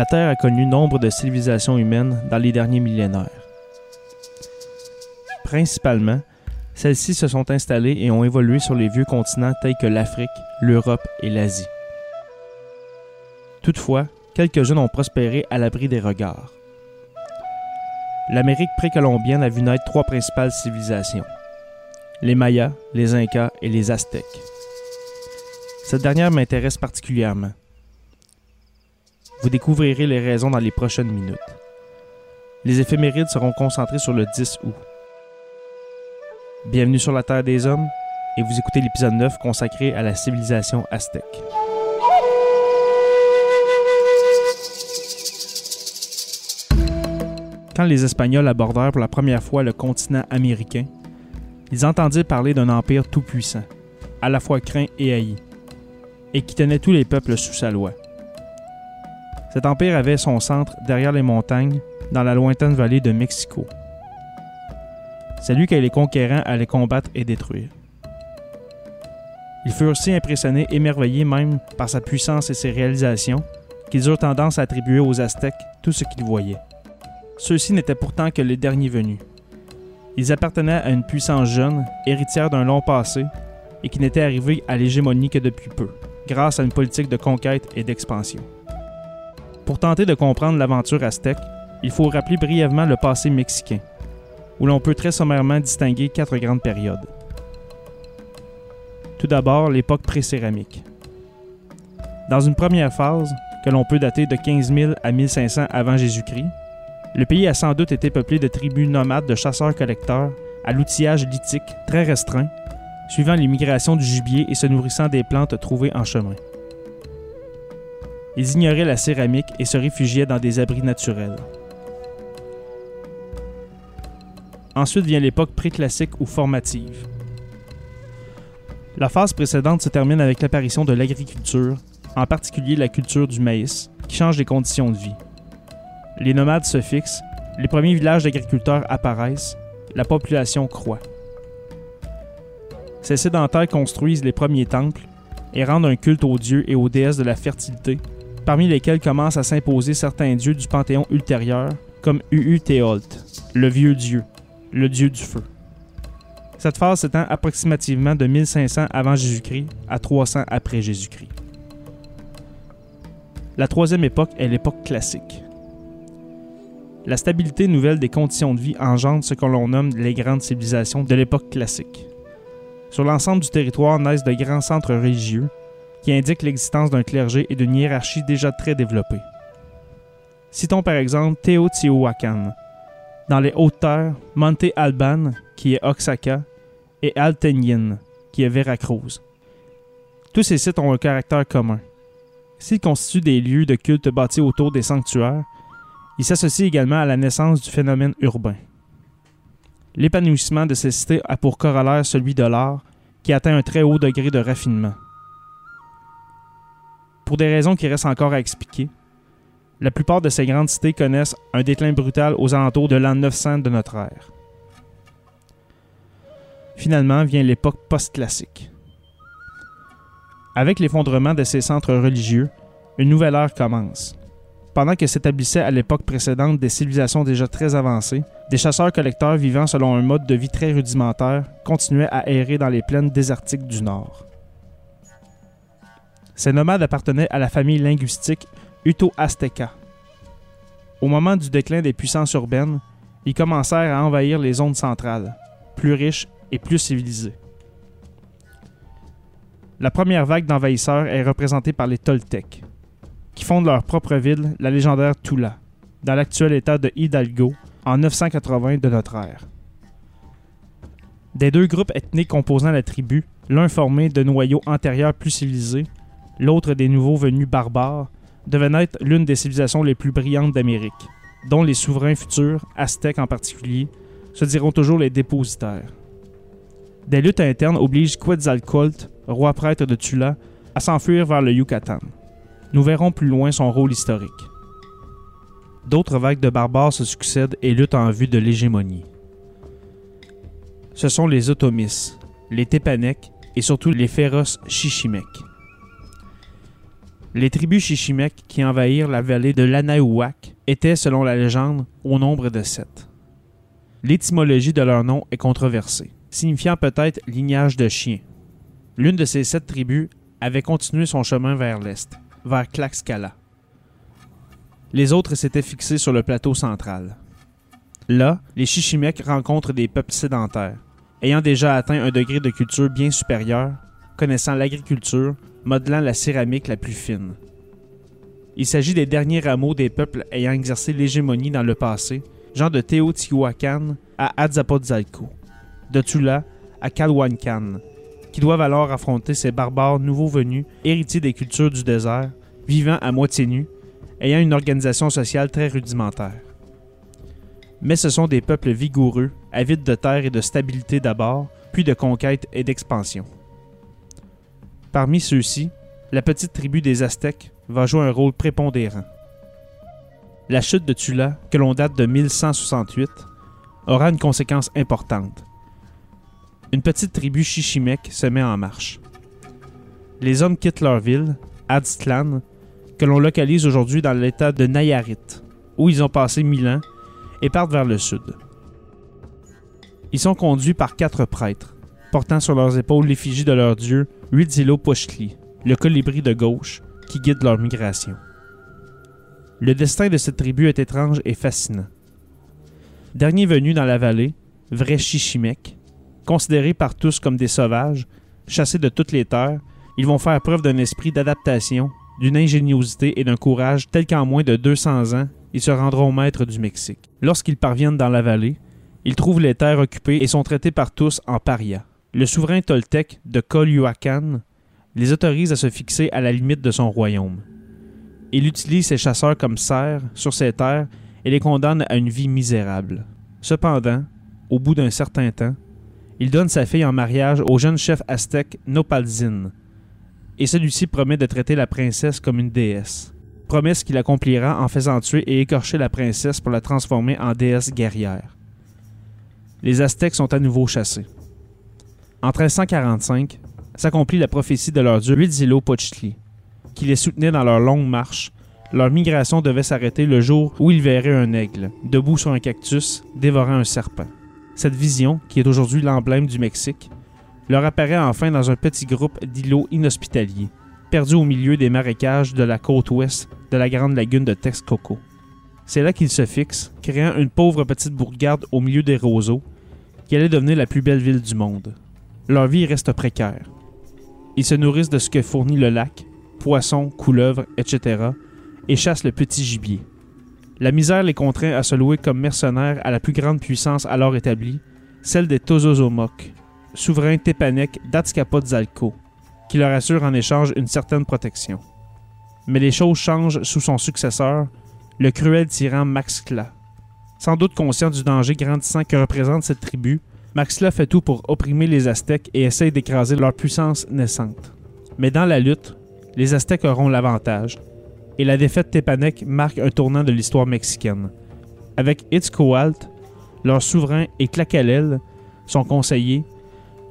la Terre a connu nombre de civilisations humaines dans les derniers millénaires. Principalement, celles-ci se sont installées et ont évolué sur les vieux continents tels que l'Afrique, l'Europe et l'Asie. Toutefois, quelques-unes ont prospéré à l'abri des regards. L'Amérique précolombienne a vu naître trois principales civilisations les Mayas, les Incas et les Aztèques. Cette dernière m'intéresse particulièrement. Vous découvrirez les raisons dans les prochaines minutes. Les éphémérides seront concentrées sur le 10 août. Bienvenue sur la Terre des Hommes et vous écoutez l'épisode 9 consacré à la civilisation aztèque. Quand les Espagnols abordèrent pour la première fois le continent américain, ils entendirent parler d'un empire tout-puissant, à la fois craint et haï, et qui tenait tous les peuples sous sa loi. Cet empire avait son centre derrière les montagnes, dans la lointaine vallée de Mexico. C'est lui que les conquérants allaient combattre et détruire. Ils furent si impressionnés, émerveillés même par sa puissance et ses réalisations, qu'ils eurent tendance à attribuer aux Aztèques tout ce qu'ils voyaient. Ceux-ci n'étaient pourtant que les derniers venus. Ils appartenaient à une puissance jeune, héritière d'un long passé, et qui n'était arrivée à l'hégémonie que depuis peu, grâce à une politique de conquête et d'expansion. Pour tenter de comprendre l'aventure aztèque, il faut rappeler brièvement le passé mexicain, où l'on peut très sommairement distinguer quatre grandes périodes. Tout d'abord, l'époque pré-céramique. Dans une première phase, que l'on peut dater de 15 000 à 1500 avant Jésus-Christ, le pays a sans doute été peuplé de tribus nomades de chasseurs-collecteurs à l'outillage lithique très restreint, suivant l'immigration du gibier et se nourrissant des plantes trouvées en chemin. Ils ignoraient la céramique et se réfugiaient dans des abris naturels. Ensuite vient l'époque préclassique ou formative. La phase précédente se termine avec l'apparition de l'agriculture, en particulier la culture du maïs, qui change les conditions de vie. Les nomades se fixent, les premiers villages d'agriculteurs apparaissent, la population croît. Ces sédentaires construisent les premiers temples et rendent un culte aux dieux et aux déesses de la fertilité, parmi lesquels commencent à s'imposer certains dieux du panthéon ultérieur, comme Uhu-Théolt, le vieux dieu, le dieu du feu. Cette phase s'étend approximativement de 1500 avant Jésus-Christ à 300 après Jésus-Christ. La troisième époque est l'époque classique. La stabilité nouvelle des conditions de vie engendre ce que l'on nomme les grandes civilisations de l'époque classique. Sur l'ensemble du territoire naissent de grands centres religieux qui indiquent l'existence d'un clergé et d'une hiérarchie déjà très développée. Citons par exemple Teotihuacan, dans les hautes terres, Monte Alban, qui est Oaxaca, et Altenyin, qui est Veracruz. Tous ces sites ont un caractère commun. S'ils constituent des lieux de culte bâtis autour des sanctuaires, ils s'associent également à la naissance du phénomène urbain. L'épanouissement de ces cités a pour corollaire celui de l'art, qui atteint un très haut degré de raffinement. Pour des raisons qui restent encore à expliquer, la plupart de ces grandes cités connaissent un déclin brutal aux alentours de l'an 900 de notre ère. Finalement vient l'époque post-classique. Avec l'effondrement de ces centres religieux, une nouvelle ère commence. Pendant que s'établissaient à l'époque précédente des civilisations déjà très avancées, des chasseurs-collecteurs vivant selon un mode de vie très rudimentaire continuaient à errer dans les plaines désertiques du Nord. Ces nomades appartenaient à la famille linguistique Uto-Azteca. Au moment du déclin des puissances urbaines, ils commencèrent à envahir les zones centrales, plus riches et plus civilisées. La première vague d'envahisseurs est représentée par les Toltecs, qui fondent leur propre ville, la légendaire Tula, dans l'actuel état de Hidalgo, en 980 de notre ère. Des deux groupes ethniques composant la tribu, l'un formé de noyaux antérieurs plus civilisés, l'autre des nouveaux venus barbares, devait naître l'une des civilisations les plus brillantes d'Amérique, dont les souverains futurs, aztèques en particulier, se diront toujours les dépositaires. Des luttes internes obligent Quetzalcoatl, roi prêtre de Tula, à s'enfuir vers le Yucatan. Nous verrons plus loin son rôle historique. D'autres vagues de barbares se succèdent et luttent en vue de l'hégémonie. Ce sont les Otomis, les Tépanèques et surtout les féroces Chichimecs. Les tribus Chichimec qui envahirent la vallée de l'Anahuac étaient, selon la légende, au nombre de sept. L'étymologie de leur nom est controversée, signifiant peut-être lignage de chien. L'une de ces sept tribus avait continué son chemin vers l'est, vers Tlaxcala. Les autres s'étaient fixés sur le plateau central. Là, les Chichimecs rencontrent des peuples sédentaires, ayant déjà atteint un degré de culture bien supérieur, connaissant l'agriculture, modelant la céramique la plus fine. Il s'agit des derniers rameaux des peuples ayant exercé l'hégémonie dans le passé, genre de Teotihuacan à Azcapotzalco, de Tula à Calhuancan, qui doivent alors affronter ces barbares nouveaux venus, héritiers des cultures du désert, vivant à moitié nus, ayant une organisation sociale très rudimentaire. Mais ce sont des peuples vigoureux, avides de terre et de stabilité d'abord, puis de conquête et d'expansion. Parmi ceux-ci, la petite tribu des Aztèques va jouer un rôle prépondérant. La chute de Tula, que l'on date de 1168, aura une conséquence importante. Une petite tribu chichimèque se met en marche. Les hommes quittent leur ville, Aztlan, que l'on localise aujourd'hui dans l'état de Nayarit, où ils ont passé mille ans, et partent vers le sud. Ils sont conduits par quatre prêtres, portant sur leurs épaules l'effigie de leur dieu Huitzilopochtli, le colibri de gauche, qui guide leur migration. Le destin de cette tribu est étrange et fascinant. Dernier venu dans la vallée, vrai Chichimec, considérés par tous comme des sauvages, chassés de toutes les terres, ils vont faire preuve d'un esprit d'adaptation, d'une ingéniosité et d'un courage tel qu'en moins de 200 ans, ils se rendront maîtres du Mexique. Lorsqu'ils parviennent dans la vallée, ils trouvent les terres occupées et sont traités par tous en paria. Le souverain toltèque de Colhuacan les autorise à se fixer à la limite de son royaume. Il utilise ses chasseurs comme serfs sur ces terres et les condamne à une vie misérable. Cependant, au bout d'un certain temps, il donne sa fille en mariage au jeune chef aztèque Nopalzin, et celui-ci promet de traiter la princesse comme une déesse. Promesse qu'il accomplira en faisant tuer et écorcher la princesse pour la transformer en déesse guerrière. Les Aztèques sont à nouveau chassés. En 1345, s'accomplit la prophétie de leur dieu Huitzilopochtli, qui les soutenait dans leur longue marche. Leur migration devait s'arrêter le jour où ils verraient un aigle, debout sur un cactus, dévorant un serpent. Cette vision, qui est aujourd'hui l'emblème du Mexique, leur apparaît enfin dans un petit groupe d'îlots inhospitaliers, perdus au milieu des marécages de la côte ouest de la grande lagune de Texcoco. C'est là qu'ils se fixent, créant une pauvre petite bourgade au milieu des roseaux, qui allait devenir la plus belle ville du monde leur vie reste précaire. Ils se nourrissent de ce que fournit le lac, poissons, couleuvres, etc., et chassent le petit gibier. La misère les contraint à se louer comme mercenaires à la plus grande puissance alors établie, celle des Tozozomoc, souverains tépanèques d'Azcapotzalco, qui leur assure en échange une certaine protection. Mais les choses changent sous son successeur, le cruel tyran Maxcla. Sans doute conscient du danger grandissant que représente cette tribu, Maxla fait tout pour opprimer les Aztèques et essaye d'écraser leur puissance naissante. Mais dans la lutte, les Aztèques auront l'avantage, et la défaite Tepanec marque un tournant de l'histoire mexicaine. Avec Itzcoatl, leur souverain, et Tlaquelel, son conseiller,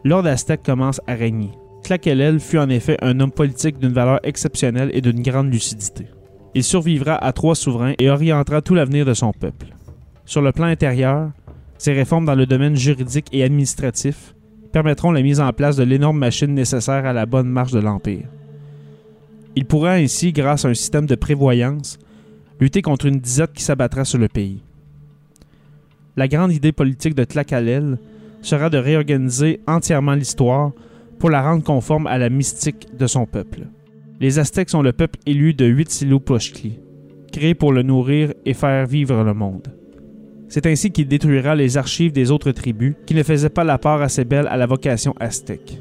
l'ordre aztèque commence à régner. Tlaquelel fut en effet un homme politique d'une valeur exceptionnelle et d'une grande lucidité. Il survivra à trois souverains et orientera tout l'avenir de son peuple. Sur le plan intérieur, ces réformes dans le domaine juridique et administratif permettront la mise en place de l'énorme machine nécessaire à la bonne marche de l'Empire. Il pourra ainsi, grâce à un système de prévoyance, lutter contre une disette qui s'abattra sur le pays. La grande idée politique de Tlakalel sera de réorganiser entièrement l'histoire pour la rendre conforme à la mystique de son peuple. Les Aztèques sont le peuple élu de Huitzilopochtli, créé pour le nourrir et faire vivre le monde. C'est ainsi qu'il détruira les archives des autres tribus qui ne faisaient pas la part assez belle à la vocation aztèque.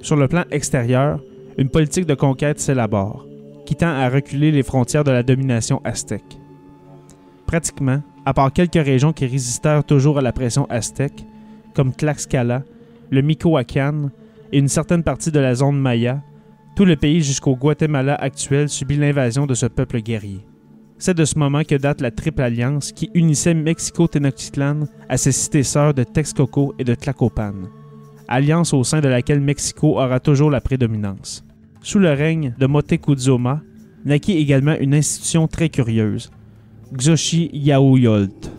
Sur le plan extérieur, une politique de conquête s'élabore, qui tend à reculer les frontières de la domination aztèque. Pratiquement, à part quelques régions qui résistèrent toujours à la pression aztèque, comme Tlaxcala, le Michoacán et une certaine partie de la zone maya, tout le pays jusqu'au Guatemala actuel subit l'invasion de ce peuple guerrier. C'est de ce moment que date la Triple Alliance qui unissait Mexico-Tenochtitlan à ses cités sœurs de Texcoco et de Tlacopan, alliance au sein de laquelle Mexico aura toujours la prédominance. Sous le règne de Motecuzoma, naquit également une institution très curieuse, Xochi Yaoyolt,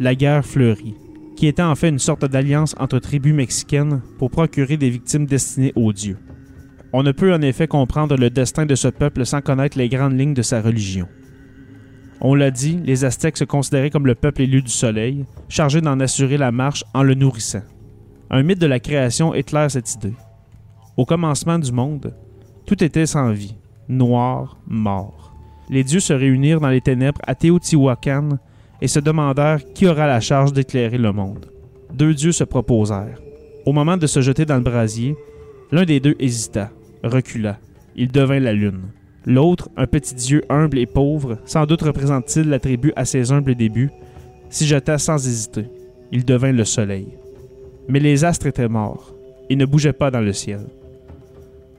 la guerre fleurie, qui était en fait une sorte d'alliance entre tribus mexicaines pour procurer des victimes destinées aux dieux. On ne peut en effet comprendre le destin de ce peuple sans connaître les grandes lignes de sa religion. On l'a dit, les Aztèques se considéraient comme le peuple élu du soleil, chargé d'en assurer la marche en le nourrissant. Un mythe de la création éclaire cette idée. Au commencement du monde, tout était sans vie, noir, mort. Les dieux se réunirent dans les ténèbres à Teotihuacan et se demandèrent qui aura la charge d'éclairer le monde. Deux dieux se proposèrent. Au moment de se jeter dans le brasier, l'un des deux hésita, recula. Il devint la lune. L'autre, un petit dieu humble et pauvre, sans doute représente-t-il la tribu à ses humbles débuts, s'y jeta sans hésiter. Il devint le soleil. Mais les astres étaient morts. Ils ne bougeaient pas dans le ciel.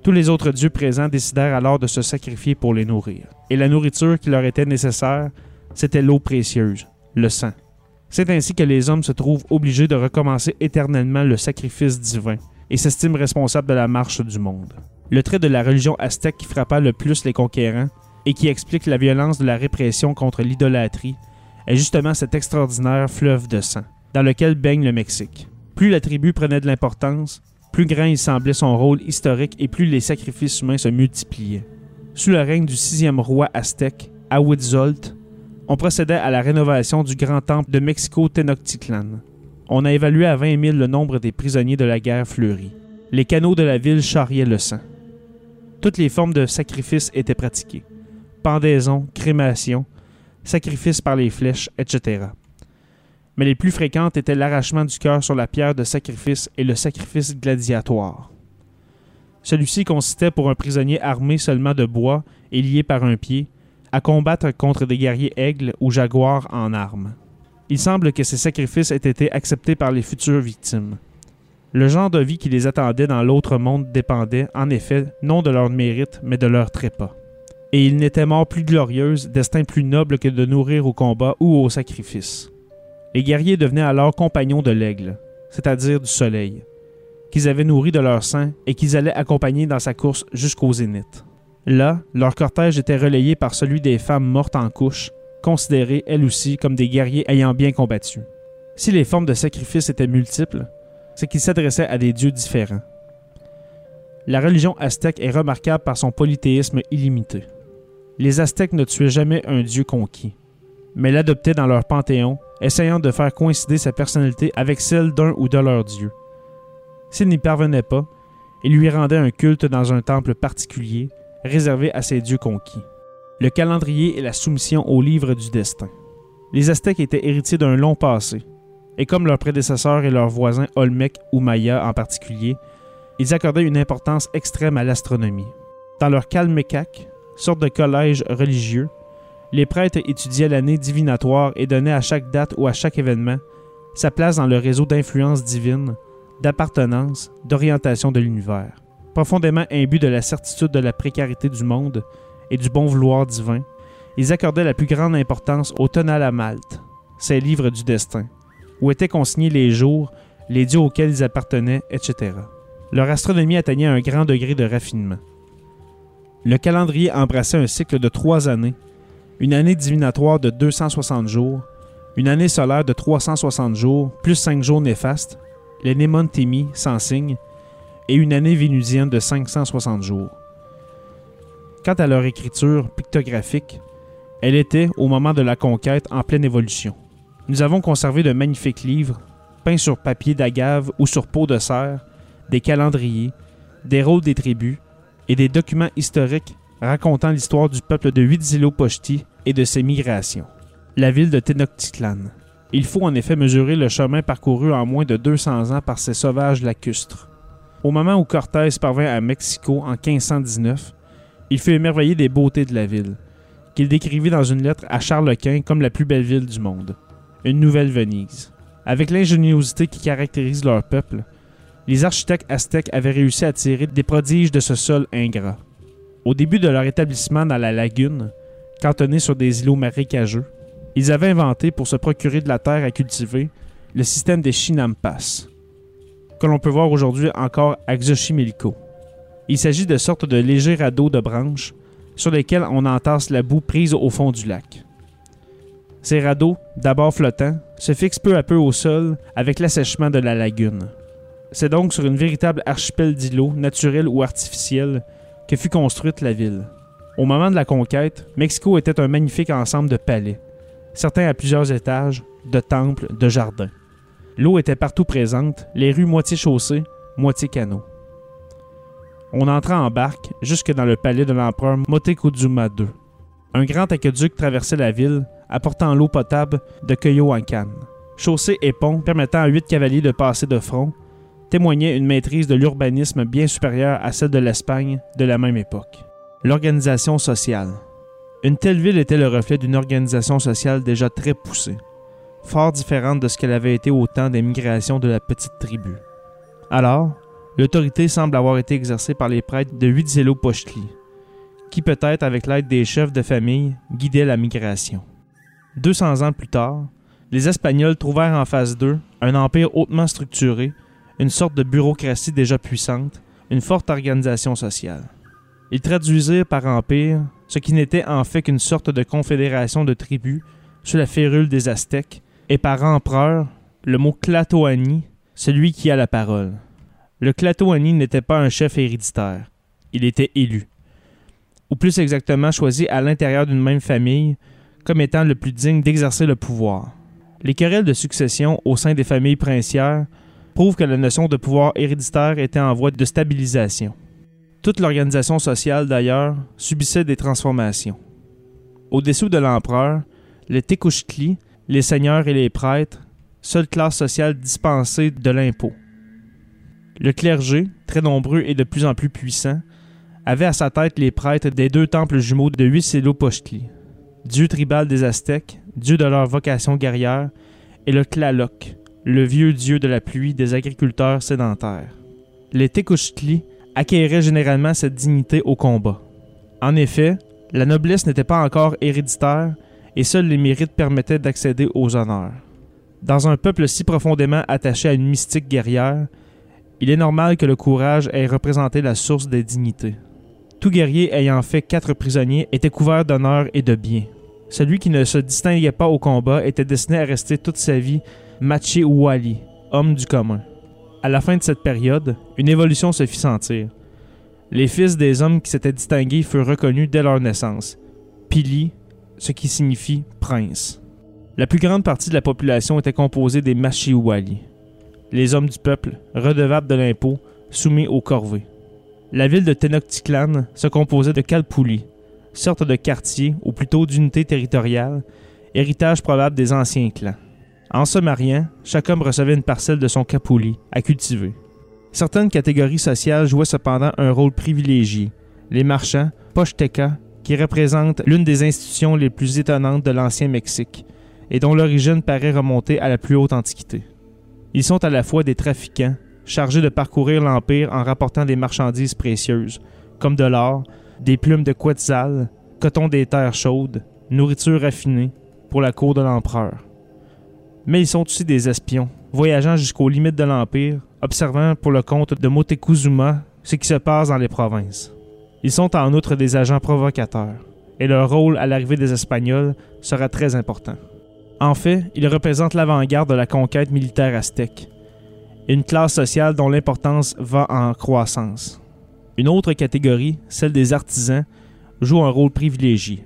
Tous les autres dieux présents décidèrent alors de se sacrifier pour les nourrir. Et la nourriture qui leur était nécessaire, c'était l'eau précieuse, le sang. C'est ainsi que les hommes se trouvent obligés de recommencer éternellement le sacrifice divin et s'estiment responsables de la marche du monde. Le trait de la religion aztèque qui frappa le plus les conquérants et qui explique la violence de la répression contre l'idolâtrie est justement cet extraordinaire fleuve de sang dans lequel baigne le Mexique. Plus la tribu prenait de l'importance, plus grand il semblait son rôle historique et plus les sacrifices humains se multipliaient. Sous le règne du sixième roi aztèque, Ahuitzolt, on procédait à la rénovation du grand temple de Mexico Tenochtitlan. On a évalué à 20 000 le nombre des prisonniers de la guerre fleurie. Les canaux de la ville charriaient le sang. Toutes les formes de sacrifices étaient pratiquées. Pendaison, crémation, sacrifice par les flèches, etc. Mais les plus fréquentes étaient l'arrachement du cœur sur la pierre de sacrifice et le sacrifice gladiatoire. Celui-ci consistait pour un prisonnier armé seulement de bois et lié par un pied à combattre contre des guerriers aigles ou jaguars en armes. Il semble que ces sacrifices aient été acceptés par les futures victimes. Le genre de vie qui les attendait dans l'autre monde dépendait, en effet, non de leur mérite, mais de leur trépas. Et ils n'étaient morts plus glorieuses, destin plus noble que de nourrir au combat ou au sacrifice. Les guerriers devenaient alors compagnons de l'aigle, c'est-à-dire du soleil, qu'ils avaient nourri de leur sang et qu'ils allaient accompagner dans sa course jusqu'au zénith. Là, leur cortège était relayé par celui des femmes mortes en couche, considérées elles aussi comme des guerriers ayant bien combattu. Si les formes de sacrifice étaient multiples, c'est qu'ils s'adressaient à des dieux différents. La religion aztèque est remarquable par son polythéisme illimité. Les Aztèques ne tuaient jamais un dieu conquis, mais l'adoptaient dans leur panthéon, essayant de faire coïncider sa personnalité avec celle d'un ou de leurs dieux. S'ils n'y parvenaient pas, ils lui rendaient un culte dans un temple particulier, réservé à ses dieux conquis. Le calendrier et la soumission au livre du destin. Les Aztèques étaient héritiers d'un long passé, et comme leurs prédécesseurs et leurs voisins Olmec ou Maya en particulier, ils accordaient une importance extrême à l'astronomie. Dans leur Calmecac, sorte de collège religieux, les prêtres étudiaient l'année divinatoire et donnaient à chaque date ou à chaque événement sa place dans le réseau d'influence divine, d'appartenance, d'orientation de l'univers profondément imbus de la certitude de la précarité du monde et du bon vouloir divin, ils accordaient la plus grande importance au tonal à Malte, ces livres du destin, où étaient consignés les jours, les dieux auxquels ils appartenaient, etc. Leur astronomie atteignait un grand degré de raffinement. Le calendrier embrassait un cycle de trois années, une année divinatoire de 260 jours, une année solaire de 360 jours, plus cinq jours néfastes, les Némontimi sans signe, et une année vénusienne de 560 jours. Quant à leur écriture pictographique, elle était, au moment de la conquête, en pleine évolution. Nous avons conservé de magnifiques livres, peints sur papier d'agave ou sur peau de cerf, des calendriers, des rôles des tribus et des documents historiques racontant l'histoire du peuple de Huitzilopochtli et de ses migrations. La ville de Tenochtitlan. Il faut en effet mesurer le chemin parcouru en moins de 200 ans par ces sauvages lacustres. Au moment où Cortés parvint à Mexico en 1519, il fut émerveillé des beautés de la ville, qu'il décrivit dans une lettre à Charles Quint comme la plus belle ville du monde, une nouvelle Venise. Avec l'ingéniosité qui caractérise leur peuple, les architectes aztèques avaient réussi à tirer des prodiges de ce sol ingrat. Au début de leur établissement dans la lagune, cantonné sur des îlots marécageux, ils avaient inventé pour se procurer de la terre à cultiver le système des chinampas, que l'on peut voir aujourd'hui encore à Xochimilco. Il s'agit de sortes de légers radeaux de branches sur lesquels on entasse la boue prise au fond du lac. Ces radeaux, d'abord flottants, se fixent peu à peu au sol avec l'assèchement de la lagune. C'est donc sur une véritable archipel d'îlots, naturels ou artificiels, que fut construite la ville. Au moment de la conquête, Mexico était un magnifique ensemble de palais, certains à plusieurs étages, de temples, de jardins. L'eau était partout présente, les rues moitié chaussées, moitié canaux. On entra en barque jusque dans le palais de l'empereur Moctezuma II. Un grand aqueduc traversait la ville, apportant l'eau potable de Coyoacán. Chaussées et ponts permettant à huit cavaliers de passer de front, témoignaient une maîtrise de l'urbanisme bien supérieure à celle de l'Espagne de la même époque. L'organisation sociale. Une telle ville était le reflet d'une organisation sociale déjà très poussée, fort différente de ce qu'elle avait été au temps des migrations de la petite tribu. Alors, l'autorité semble avoir été exercée par les prêtres de Huitzilopochtli, qui peut-être avec l'aide des chefs de famille guidaient la migration. 200 ans plus tard, les Espagnols trouvèrent en face d'eux un empire hautement structuré, une sorte de bureaucratie déjà puissante, une forte organisation sociale. Ils traduisirent par empire ce qui n'était en fait qu'une sorte de confédération de tribus sous la férule des Aztèques, et par empereur, le mot Tlatoani, celui qui a la parole. Le Tlatoani n'était pas un chef héréditaire, il était élu, ou plus exactement choisi à l'intérieur d'une même famille comme étant le plus digne d'exercer le pouvoir. Les querelles de succession au sein des familles princières prouvent que la notion de pouvoir héréditaire était en voie de stabilisation. Toute l'organisation sociale, d'ailleurs, subissait des transformations. Au-dessous de l'empereur, les Tekuchtli, les seigneurs et les prêtres, seule classe sociale dispensée de l'impôt. Le clergé, très nombreux et de plus en plus puissant, avait à sa tête les prêtres des deux temples jumeaux de Huitzilopochtli, dieu tribal des Aztèques, dieu de leur vocation guerrière, et le Tlaloc, le vieux dieu de la pluie des agriculteurs sédentaires. Les Tekuchtli acquéraient généralement cette dignité au combat. En effet, la noblesse n'était pas encore héréditaire et seuls les mérites permettaient d'accéder aux honneurs. Dans un peuple si profondément attaché à une mystique guerrière, il est normal que le courage ait représenté la source des dignités. Tout guerrier ayant fait quatre prisonniers était couvert d'honneur et de biens. Celui qui ne se distinguait pas au combat était destiné à rester toute sa vie Machi Wali, homme du commun. À la fin de cette période, une évolution se fit sentir. Les fils des hommes qui s'étaient distingués furent reconnus dès leur naissance. Pili, ce qui signifie prince. La plus grande partie de la population était composée des Machiwali, les hommes du peuple, redevables de l'impôt, soumis aux corvées. La ville de Tenochtitlan se composait de Kalpuli, sorte de quartier, ou plutôt d'unité territoriale, héritage probable des anciens clans. En se mariant, chaque homme recevait une parcelle de son Kapuli à cultiver. Certaines catégories sociales jouaient cependant un rôle privilégié. Les marchands, Pochteca, qui représentent l'une des institutions les plus étonnantes de l'ancien Mexique et dont l'origine paraît remonter à la plus haute antiquité. Ils sont à la fois des trafiquants, chargés de parcourir l'Empire en rapportant des marchandises précieuses, comme de l'or, des plumes de quetzal, coton des terres chaudes, nourriture raffinée, pour la cour de l'empereur mais ils sont aussi des espions, voyageant jusqu'aux limites de l'Empire, observant pour le compte de Motecuzuma ce qui se passe dans les provinces. Ils sont en outre des agents provocateurs, et leur rôle à l'arrivée des Espagnols sera très important. En fait, ils représentent l'avant-garde de la conquête militaire aztèque, une classe sociale dont l'importance va en croissance. Une autre catégorie, celle des artisans, joue un rôle privilégié.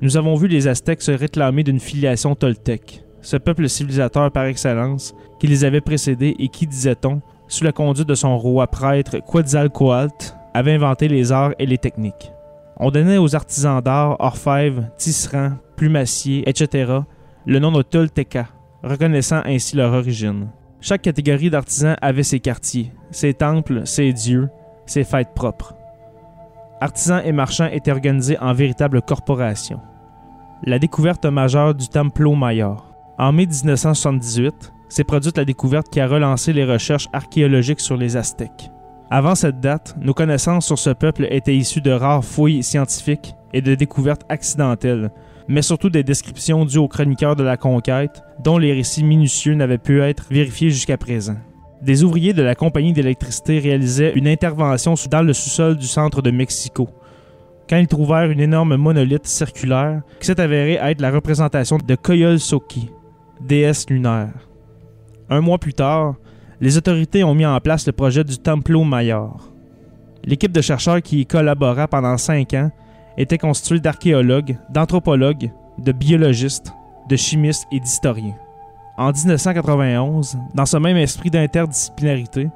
Nous avons vu les Aztèques se réclamer d'une filiation toltèque, ce peuple civilisateur par excellence, qui les avait précédés et qui, disait-on, sous la conduite de son roi prêtre Quetzalcoatl, avait inventé les arts et les techniques. On donnait aux artisans d'art, orfèvres, tisserands, plumassiers, etc., le nom de Tolteca, reconnaissant ainsi leur origine. Chaque catégorie d'artisans avait ses quartiers, ses temples, ses dieux, ses fêtes propres. Artisans et marchands étaient organisés en véritables corporations. La découverte majeure du Templo Mayor. En mai 1978, s'est produite la découverte qui a relancé les recherches archéologiques sur les Aztèques. Avant cette date, nos connaissances sur ce peuple étaient issues de rares fouilles scientifiques et de découvertes accidentelles, mais surtout des descriptions dues aux chroniqueurs de la conquête, dont les récits minutieux n'avaient pu être vérifiés jusqu'à présent. Des ouvriers de la compagnie d'électricité réalisaient une intervention dans le sous-sol du centre de Mexico, quand ils trouvèrent une énorme monolithe circulaire qui s'est avérée être la représentation de Koyol Soki, déesse lunaire. Un mois plus tard, les autorités ont mis en place le projet du Templo Mayor. L'équipe de chercheurs qui y collabora pendant cinq ans était constituée d'archéologues, d'anthropologues, de biologistes, de chimistes et d'historiens. En 1991, dans ce même esprit d'interdisciplinarité,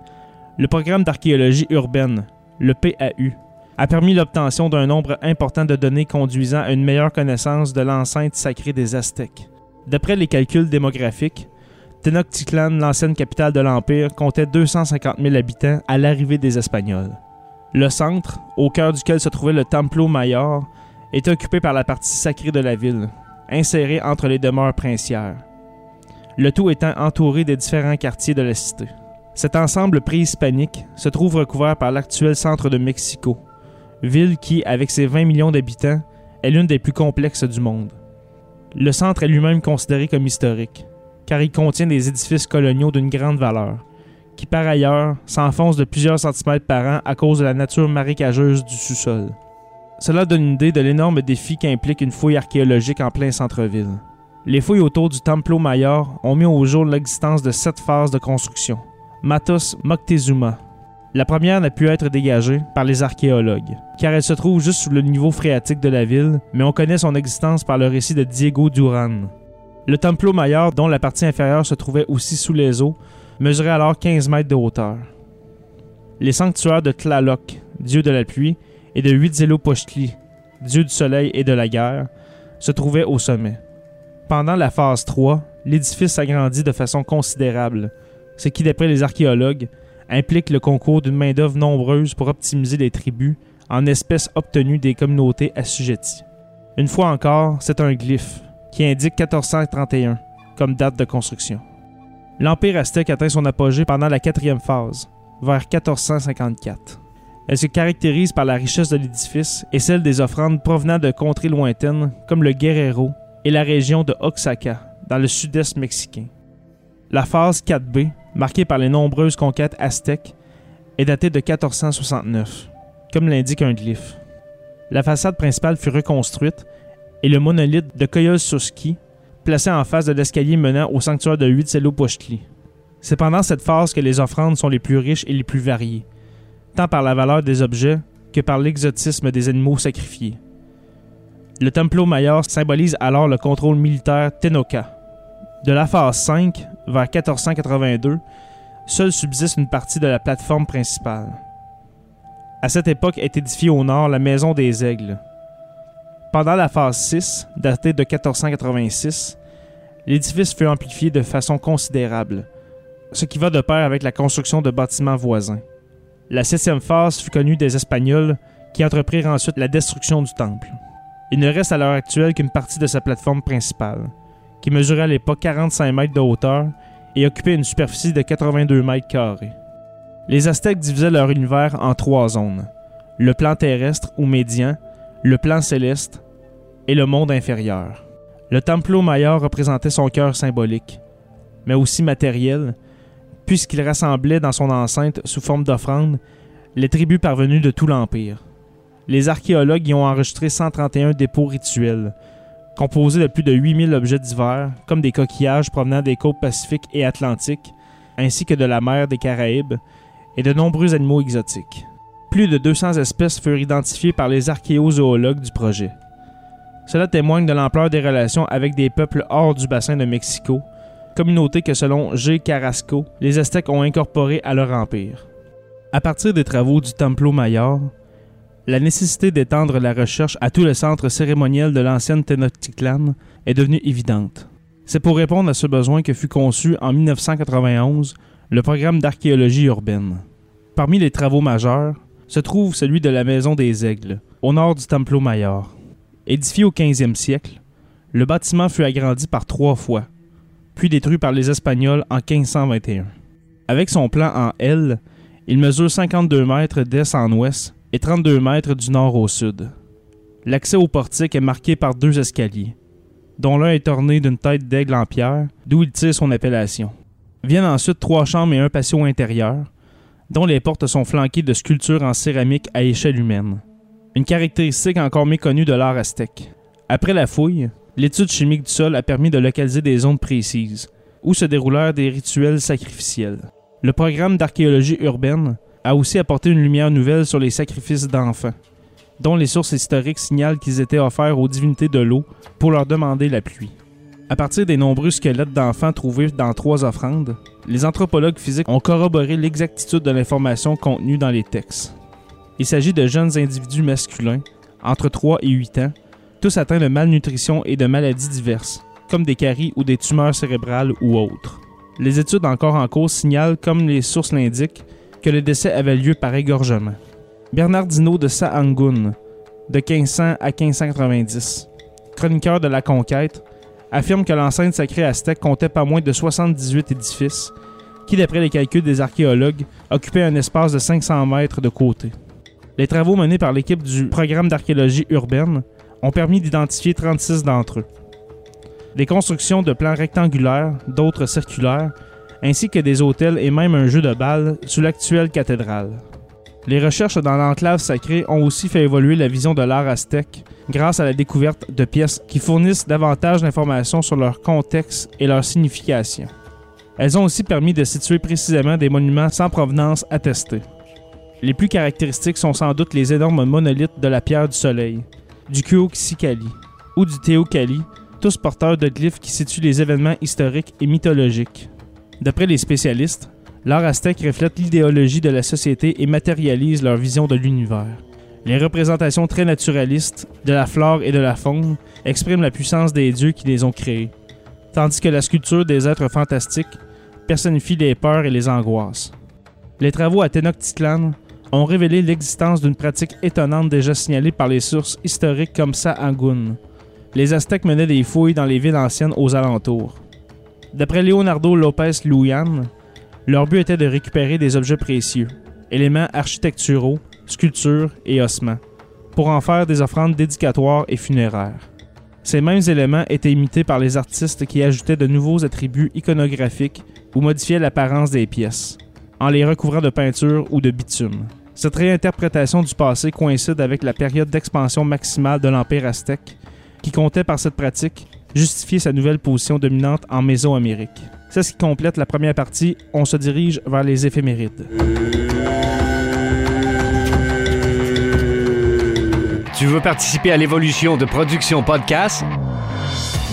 le programme d'archéologie urbaine, le PAU, a permis l'obtention d'un nombre important de données conduisant à une meilleure connaissance de l'enceinte sacrée des Aztèques. D'après les calculs démographiques, Tenochtitlan, l'ancienne capitale de l'Empire, comptait 250 000 habitants à l'arrivée des Espagnols. Le centre, au cœur duquel se trouvait le Templo Mayor, était occupé par la partie sacrée de la ville, insérée entre les demeures princières. Le tout étant entouré des différents quartiers de la cité. Cet ensemble préhispanique se trouve recouvert par l'actuel centre de Mexico, ville qui, avec ses 20 millions d'habitants, est l'une des plus complexes du monde. Le centre est lui-même considéré comme historique, car il contient des édifices coloniaux d'une grande valeur, qui par ailleurs s'enfoncent de plusieurs centimètres par an à cause de la nature marécageuse du sous-sol. Cela donne une idée de l'énorme défi qu'implique une fouille archéologique en plein centre-ville. Les fouilles autour du Templo Mayor ont mis au jour l'existence de sept phases de construction. Matos Moctezuma. La première n'a pu être dégagée par les archéologues, car elle se trouve juste sous le niveau phréatique de la ville, mais on connaît son existence par le récit de Diego Duran. Le Templo Mayor, dont la partie inférieure se trouvait aussi sous les eaux, mesurait alors 15 mètres de hauteur. Les sanctuaires de Tlaloc, dieu de la pluie, et de Huitzilopochtli, dieu du soleil et de la guerre, se trouvaient au sommet. Pendant la phase 3, l'édifice s'agrandit de façon considérable, ce qui, d'après les archéologues, implique le concours d'une main-d'œuvre nombreuse pour optimiser les tribus en espèces obtenues des communautés assujetties. Une fois encore, c'est un glyphe qui indique 1431 comme date de construction. L'Empire aztèque atteint son apogée pendant la quatrième phase, vers 1454. Elle se caractérise par la richesse de l'édifice et celle des offrandes provenant de contrées lointaines comme le Guerrero et la région de Oaxaca, dans le sud-est mexicain. La phase 4B, marquée par les nombreuses conquêtes aztèques, est datée de 1469, comme l'indique un glyphe. La façade principale fut reconstruite et le monolithe de Koyolsuski placé en face de l'escalier menant au sanctuaire de Huitzilopochtli. C'est pendant cette phase que les offrandes sont les plus riches et les plus variées, tant par la valeur des objets que par l'exotisme des animaux sacrifiés. Le Templo Mayor symbolise alors le contrôle militaire Tenoka. De la phase 5, vers 1482, seule subsiste une partie de la plateforme principale. À cette époque est édifiée au nord la Maison des Aigles, pendant la phase 6, datée de 1486, l'édifice fut amplifié de façon considérable, ce qui va de pair avec la construction de bâtiments voisins. La septième phase fut connue des Espagnols qui entreprirent ensuite la destruction du temple. Il ne reste à l'heure actuelle qu'une partie de sa plateforme principale, qui mesurait à l'époque 45 mètres de hauteur et occupait une superficie de 82 mètres carrés. Les Aztèques divisaient leur univers en trois zones le plan terrestre ou médian, le plan céleste et le monde inférieur. Le Templo Mayor représentait son cœur symbolique, mais aussi matériel, puisqu'il rassemblait dans son enceinte, sous forme d'offrande, les tribus parvenues de tout l'Empire. Les archéologues y ont enregistré 131 dépôts rituels, composés de plus de 8000 objets divers, comme des coquillages provenant des côtes pacifiques et atlantiques, ainsi que de la mer des Caraïbes, et de nombreux animaux exotiques. Plus de 200 espèces furent identifiées par les archéozoologues du projet. Cela témoigne de l'ampleur des relations avec des peuples hors du bassin de Mexico, communauté que selon G. Carrasco, les Aztèques ont incorporée à leur empire. À partir des travaux du Templo Mayor, la nécessité d'étendre la recherche à tout le centre cérémoniel de l'ancienne Tenochtitlan est devenue évidente. C'est pour répondre à ce besoin que fut conçu en 1991 le programme d'archéologie urbaine. Parmi les travaux majeurs se trouve celui de la Maison des Aigles, au nord du Templo Mayor. Édifié au 15e siècle, le bâtiment fut agrandi par trois fois, puis détruit par les Espagnols en 1521. Avec son plan en L, il mesure 52 mètres d'est en ouest et 32 mètres du nord au sud. L'accès au portique est marqué par deux escaliers, dont l'un est orné d'une tête d'aigle en pierre, d'où il tire son appellation. Viennent ensuite trois chambres et un patio intérieur, dont les portes sont flanquées de sculptures en céramique à échelle humaine. Une caractéristique encore méconnue de l'art aztèque. Après la fouille, l'étude chimique du sol a permis de localiser des zones précises, où se déroulèrent des rituels sacrificiels. Le programme d'archéologie urbaine a aussi apporté une lumière nouvelle sur les sacrifices d'enfants, dont les sources historiques signalent qu'ils étaient offerts aux divinités de l'eau pour leur demander la pluie. À partir des nombreux squelettes d'enfants trouvés dans trois offrandes, les anthropologues physiques ont corroboré l'exactitude de l'information contenue dans les textes. Il s'agit de jeunes individus masculins, entre 3 et 8 ans, tous atteints de malnutrition et de maladies diverses, comme des caries ou des tumeurs cérébrales ou autres. Les études encore en cours signalent, comme les sources l'indiquent, que le décès avait lieu par égorgement. Bernardino de Sahangun, de 1500 à 1590, chroniqueur de la conquête, affirme que l'enceinte sacrée aztèque comptait pas moins de 78 édifices, qui, d'après les calculs des archéologues, occupaient un espace de 500 mètres de côté. Les travaux menés par l'équipe du programme d'archéologie urbaine ont permis d'identifier 36 d'entre eux. Des constructions de plans rectangulaires, d'autres circulaires, ainsi que des hôtels et même un jeu de balles sous l'actuelle cathédrale. Les recherches dans l'enclave sacrée ont aussi fait évoluer la vision de l'art aztèque grâce à la découverte de pièces qui fournissent davantage d'informations sur leur contexte et leur signification. Elles ont aussi permis de situer précisément des monuments sans provenance attestée. Les plus caractéristiques sont sans doute les énormes monolithes de la pierre du soleil, du Kuoxikali ou du Teokali, tous porteurs de glyphes qui situent les événements historiques et mythologiques. D'après les spécialistes, l'art aztèque reflète l'idéologie de la société et matérialise leur vision de l'univers. Les représentations très naturalistes de la flore et de la faune expriment la puissance des dieux qui les ont créés, tandis que la sculpture des êtres fantastiques personnifie les peurs et les angoisses. Les travaux à Tenochtitlan ont révélé l'existence d'une pratique étonnante déjà signalée par les sources historiques comme Sahagun. Les Aztèques menaient des fouilles dans les villes anciennes aux alentours. D'après Leonardo Lopez Luyan, leur but était de récupérer des objets précieux, éléments architecturaux, sculptures et ossements, pour en faire des offrandes dédicatoires et funéraires. Ces mêmes éléments étaient imités par les artistes qui ajoutaient de nouveaux attributs iconographiques ou modifiaient l'apparence des pièces, en les recouvrant de peinture ou de bitume. Cette réinterprétation du passé coïncide avec la période d'expansion maximale de l'Empire aztèque, qui comptait par cette pratique justifier sa nouvelle position dominante en Mésoamérique. C'est ce qui complète la première partie. On se dirige vers les éphémérides. Tu veux participer à l'évolution de Production Podcast?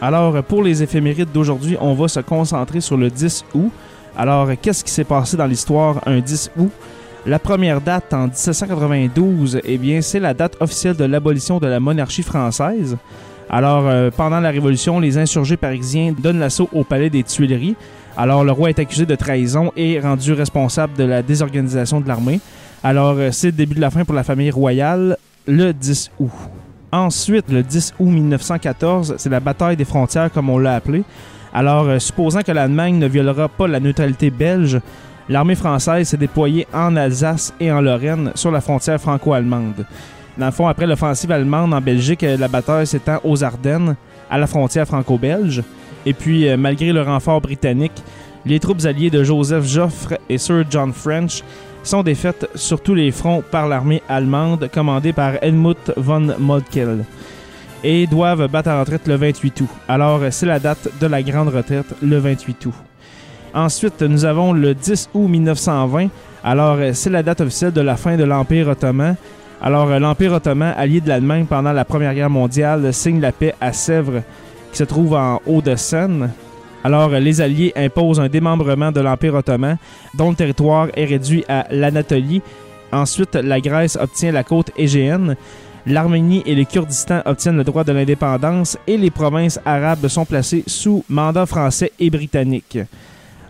Alors, pour les éphémérides d'aujourd'hui, on va se concentrer sur le 10 août. Alors, qu'est-ce qui s'est passé dans l'histoire un 10 août? La première date en 1792, eh bien, c'est la date officielle de l'abolition de la monarchie française. Alors, euh, pendant la Révolution, les insurgés parisiens donnent l'assaut au palais des Tuileries. Alors, le roi est accusé de trahison et rendu responsable de la désorganisation de l'armée. Alors, euh, c'est le début de la fin pour la famille royale le 10 août. Ensuite, le 10 août 1914, c'est la bataille des frontières, comme on l'a appelé. Alors, euh, supposant que l'Allemagne ne violera pas la neutralité belge, l'armée française s'est déployée en Alsace et en Lorraine sur la frontière franco-allemande. Dans le fond, après l'offensive allemande en Belgique, la bataille s'étend aux Ardennes, à la frontière franco-belge. Et puis, euh, malgré le renfort britannique, les troupes alliées de Joseph Joffre et Sir John French sont défaites sur tous les fronts par l'armée allemande commandée par Helmut von Moltke et doivent battre en retraite le 28 août. Alors, c'est la date de la grande retraite, le 28 août. Ensuite, nous avons le 10 août 1920. Alors, c'est la date officielle de la fin de l'Empire ottoman. Alors, l'Empire ottoman, allié de l'Allemagne pendant la Première Guerre mondiale, signe la paix à Sèvres, qui se trouve en Haut-de-Seine. Alors, les Alliés imposent un démembrement de l'Empire ottoman, dont le territoire est réduit à l'Anatolie. Ensuite, la Grèce obtient la côte égéenne. L'Arménie et le Kurdistan obtiennent le droit de l'indépendance et les provinces arabes sont placées sous mandat français et britannique.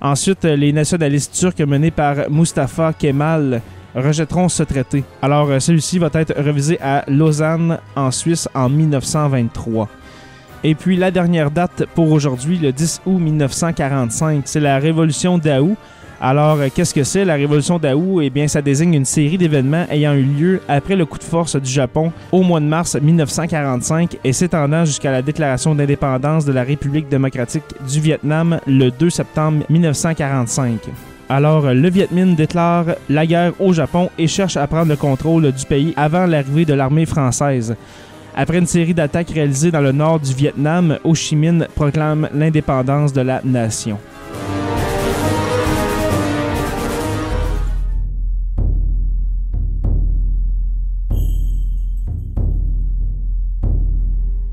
Ensuite, les nationalistes turcs menés par Mustafa Kemal rejetteront ce traité. Alors, celui-ci va être révisé à Lausanne, en Suisse, en 1923. Et puis la dernière date pour aujourd'hui, le 10 août 1945, c'est la révolution d'Aou. Alors, euh, qu'est-ce que c'est la révolution d'Aou Eh bien, ça désigne une série d'événements ayant eu lieu après le coup de force du Japon au mois de mars 1945 et s'étendant jusqu'à la déclaration d'indépendance de la République démocratique du Vietnam le 2 septembre 1945. Alors, le Viet Minh déclare la guerre au Japon et cherche à prendre le contrôle du pays avant l'arrivée de l'armée française. Après une série d'attaques réalisées dans le nord du Vietnam, Ho Chi Minh proclame l'indépendance de la nation.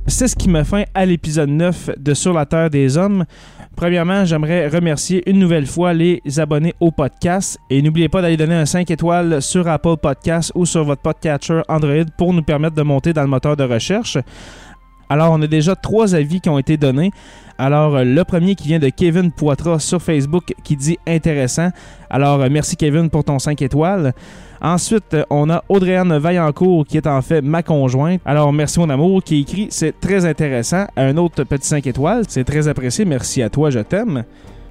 C'est ce qui me fin à l'épisode 9 de Sur la Terre des Hommes. Premièrement, j'aimerais remercier une nouvelle fois les abonnés au podcast et n'oubliez pas d'aller donner un 5 étoiles sur Apple Podcast ou sur votre podcatcher Android pour nous permettre de monter dans le moteur de recherche. Alors, on a déjà trois avis qui ont été donnés. Alors, le premier qui vient de Kevin Poitras sur Facebook qui dit intéressant. Alors, merci Kevin pour ton 5 étoiles. Ensuite, on a Audrey-Anne Vaillancourt qui est en fait ma conjointe. Alors, merci mon amour qui écrit C'est très intéressant. Un autre petit 5 étoiles. C'est très apprécié. Merci à toi, je t'aime.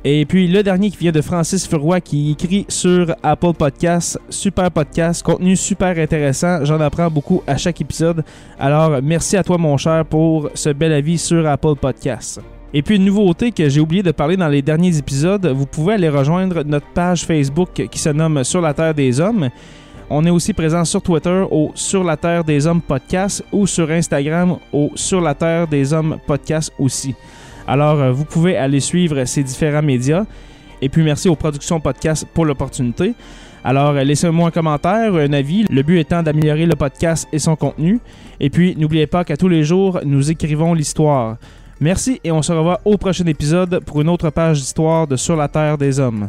Et puis le dernier qui vient de Francis Furoy qui écrit sur Apple Podcast, super podcast, contenu super intéressant, j'en apprends beaucoup à chaque épisode. Alors merci à toi mon cher pour ce bel avis sur Apple Podcast. Et puis une nouveauté que j'ai oublié de parler dans les derniers épisodes, vous pouvez aller rejoindre notre page Facebook qui se nomme Sur la Terre des Hommes. On est aussi présent sur Twitter au Sur la Terre des Hommes podcast ou sur Instagram au Sur la Terre des Hommes podcast aussi. Alors, euh, vous pouvez aller suivre ces différents médias. Et puis, merci aux productions podcast pour l'opportunité. Alors, euh, laissez-moi un commentaire, un avis, le but étant d'améliorer le podcast et son contenu. Et puis, n'oubliez pas qu'à tous les jours, nous écrivons l'histoire. Merci et on se revoit au prochain épisode pour une autre page d'histoire de Sur la Terre des Hommes.